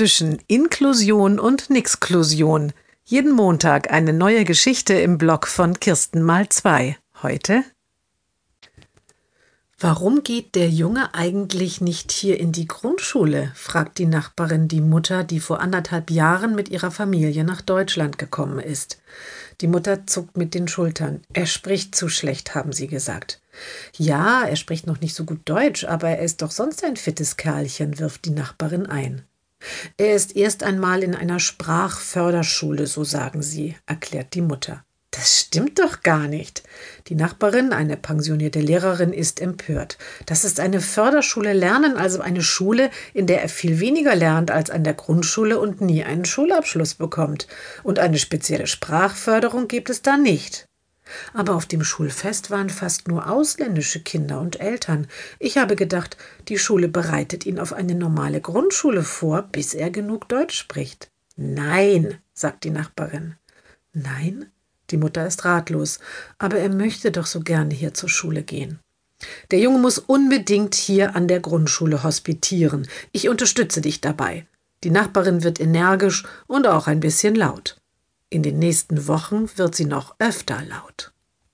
zwischen Inklusion und Nixklusion. Jeden Montag eine neue Geschichte im Blog von Kirsten mal zwei. Heute Warum geht der Junge eigentlich nicht hier in die Grundschule? fragt die Nachbarin die Mutter, die vor anderthalb Jahren mit ihrer Familie nach Deutschland gekommen ist. Die Mutter zuckt mit den Schultern. Er spricht zu schlecht, haben sie gesagt. Ja, er spricht noch nicht so gut Deutsch, aber er ist doch sonst ein fittes Kerlchen, wirft die Nachbarin ein. Er ist erst einmal in einer Sprachförderschule, so sagen sie, erklärt die Mutter. Das stimmt doch gar nicht. Die Nachbarin, eine pensionierte Lehrerin, ist empört. Das ist eine Förderschule Lernen, also eine Schule, in der er viel weniger lernt als an der Grundschule und nie einen Schulabschluss bekommt. Und eine spezielle Sprachförderung gibt es da nicht. Aber auf dem Schulfest waren fast nur ausländische Kinder und Eltern. Ich habe gedacht, die Schule bereitet ihn auf eine normale Grundschule vor, bis er genug Deutsch spricht. Nein, sagt die Nachbarin. Nein? Die Mutter ist ratlos, aber er möchte doch so gerne hier zur Schule gehen. Der Junge muss unbedingt hier an der Grundschule hospitieren. Ich unterstütze dich dabei. Die Nachbarin wird energisch und auch ein bisschen laut. In den nächsten Wochen wird sie noch öfter laut.